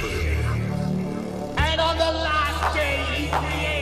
And on the last day, he created.